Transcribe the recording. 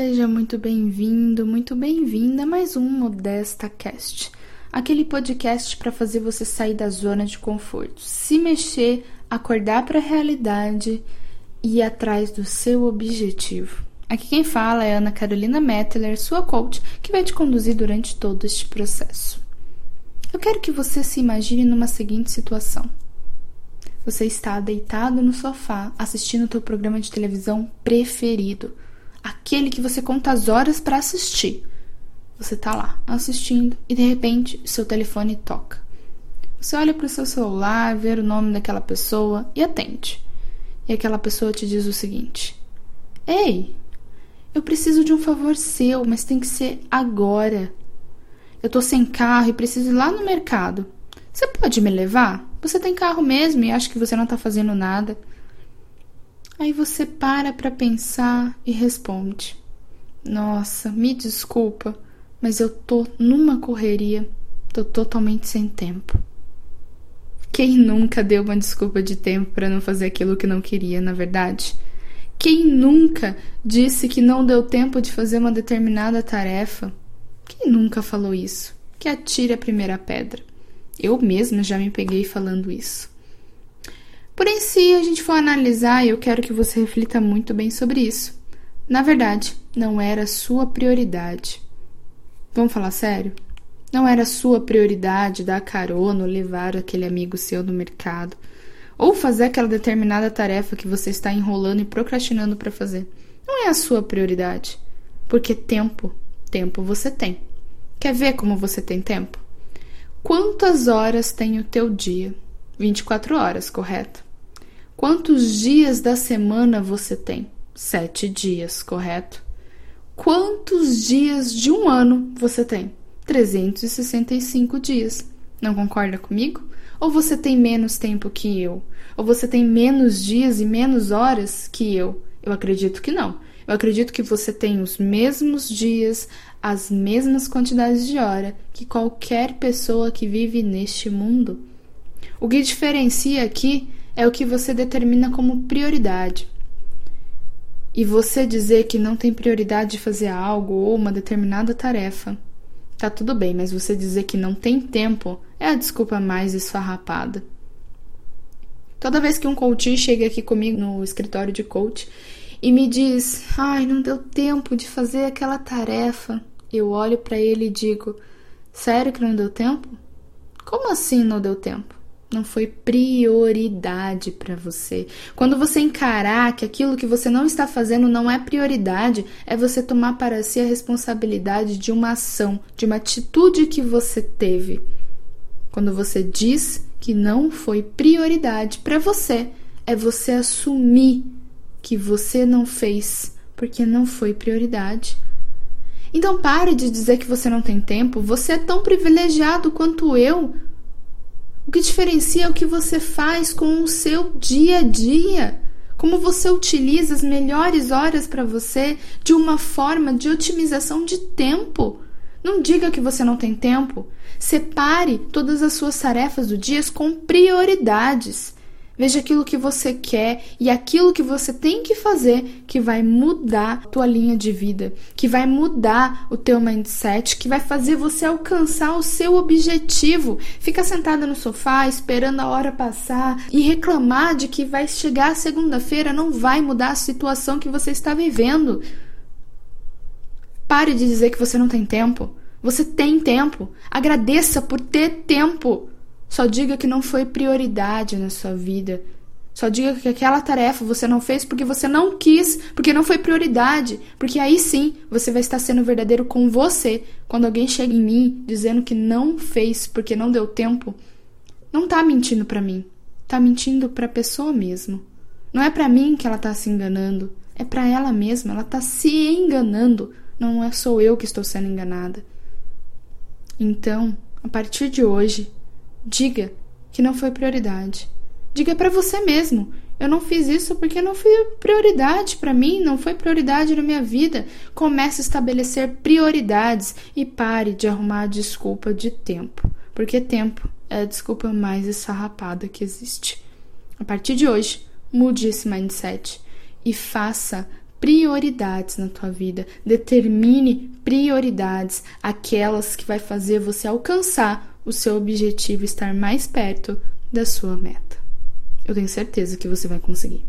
Seja muito bem-vindo, muito bem-vinda a mais um Modesta Cast, aquele podcast para fazer você sair da zona de conforto, se mexer, acordar para a realidade e ir atrás do seu objetivo. Aqui quem fala é Ana Carolina Mettler, sua coach, que vai te conduzir durante todo este processo. Eu quero que você se imagine numa seguinte situação. Você está deitado no sofá assistindo o teu programa de televisão preferido aquele que você conta as horas para assistir. Você tá lá assistindo e de repente seu telefone toca. Você olha para o seu celular, vê o nome daquela pessoa e atende. E aquela pessoa te diz o seguinte: Ei, eu preciso de um favor seu, mas tem que ser agora. Eu tô sem carro e preciso ir lá no mercado. Você pode me levar? Você tem carro mesmo e acha que você não tá fazendo nada. Aí você para para pensar e responde: Nossa, me desculpa, mas eu tô numa correria, tô totalmente sem tempo. Quem nunca deu uma desculpa de tempo para não fazer aquilo que não queria, na verdade? Quem nunca disse que não deu tempo de fazer uma determinada tarefa? Quem nunca falou isso? Que atire a primeira pedra. Eu mesma já me peguei falando isso. Porém, se a gente for analisar, eu quero que você reflita muito bem sobre isso. Na verdade, não era sua prioridade. Vamos falar sério? Não era sua prioridade dar carona ou levar aquele amigo seu no mercado. Ou fazer aquela determinada tarefa que você está enrolando e procrastinando para fazer. Não é a sua prioridade. Porque tempo, tempo você tem. Quer ver como você tem tempo? Quantas horas tem o teu dia? 24 horas, correto? Quantos dias da semana você tem? Sete dias, correto? Quantos dias de um ano você tem? 365 dias. Não concorda comigo? Ou você tem menos tempo que eu? Ou você tem menos dias e menos horas que eu? Eu acredito que não. Eu acredito que você tem os mesmos dias, as mesmas quantidades de hora que qualquer pessoa que vive neste mundo. O que diferencia aqui é o que você determina como prioridade. E você dizer que não tem prioridade de fazer algo ou uma determinada tarefa, tá tudo bem, mas você dizer que não tem tempo é a desculpa mais esfarrapada. Toda vez que um coach chega aqui comigo no escritório de coach e me diz: "Ai, não deu tempo de fazer aquela tarefa", eu olho para ele e digo: "Sério que não deu tempo? Como assim não deu tempo?" Não foi prioridade para você. Quando você encarar que aquilo que você não está fazendo não é prioridade, é você tomar para si a responsabilidade de uma ação, de uma atitude que você teve. Quando você diz que não foi prioridade para você, é você assumir que você não fez porque não foi prioridade. Então pare de dizer que você não tem tempo, você é tão privilegiado quanto eu o que diferencia é o que você faz com o seu dia a dia. Como você utiliza as melhores horas para você de uma forma de otimização de tempo. Não diga que você não tem tempo. Separe todas as suas tarefas do dia com prioridades. Veja aquilo que você quer e aquilo que você tem que fazer que vai mudar a tua linha de vida, que vai mudar o teu mindset, que vai fazer você alcançar o seu objetivo. Fica sentada no sofá esperando a hora passar e reclamar de que vai chegar segunda-feira não vai mudar a situação que você está vivendo. Pare de dizer que você não tem tempo. Você tem tempo. Agradeça por ter tempo. Só diga que não foi prioridade na sua vida. Só diga que aquela tarefa você não fez porque você não quis, porque não foi prioridade. Porque aí sim você vai estar sendo verdadeiro com você. Quando alguém chega em mim dizendo que não fez porque não deu tempo, não tá mentindo para mim. Tá mentindo para a pessoa mesmo. Não é para mim que ela tá se enganando, é para ela mesma, ela tá se enganando. Não é sou eu que estou sendo enganada. Então, a partir de hoje, Diga que não foi prioridade. Diga para você mesmo: eu não fiz isso porque não foi prioridade para mim, não foi prioridade na minha vida. Comece a estabelecer prioridades e pare de arrumar desculpa de tempo, porque tempo é a desculpa mais esfarrapada que existe. A partir de hoje, mude esse mindset e faça prioridades na tua vida. Determine prioridades, aquelas que vai fazer você alcançar o seu objetivo, estar mais perto da sua meta. Eu tenho certeza que você vai conseguir.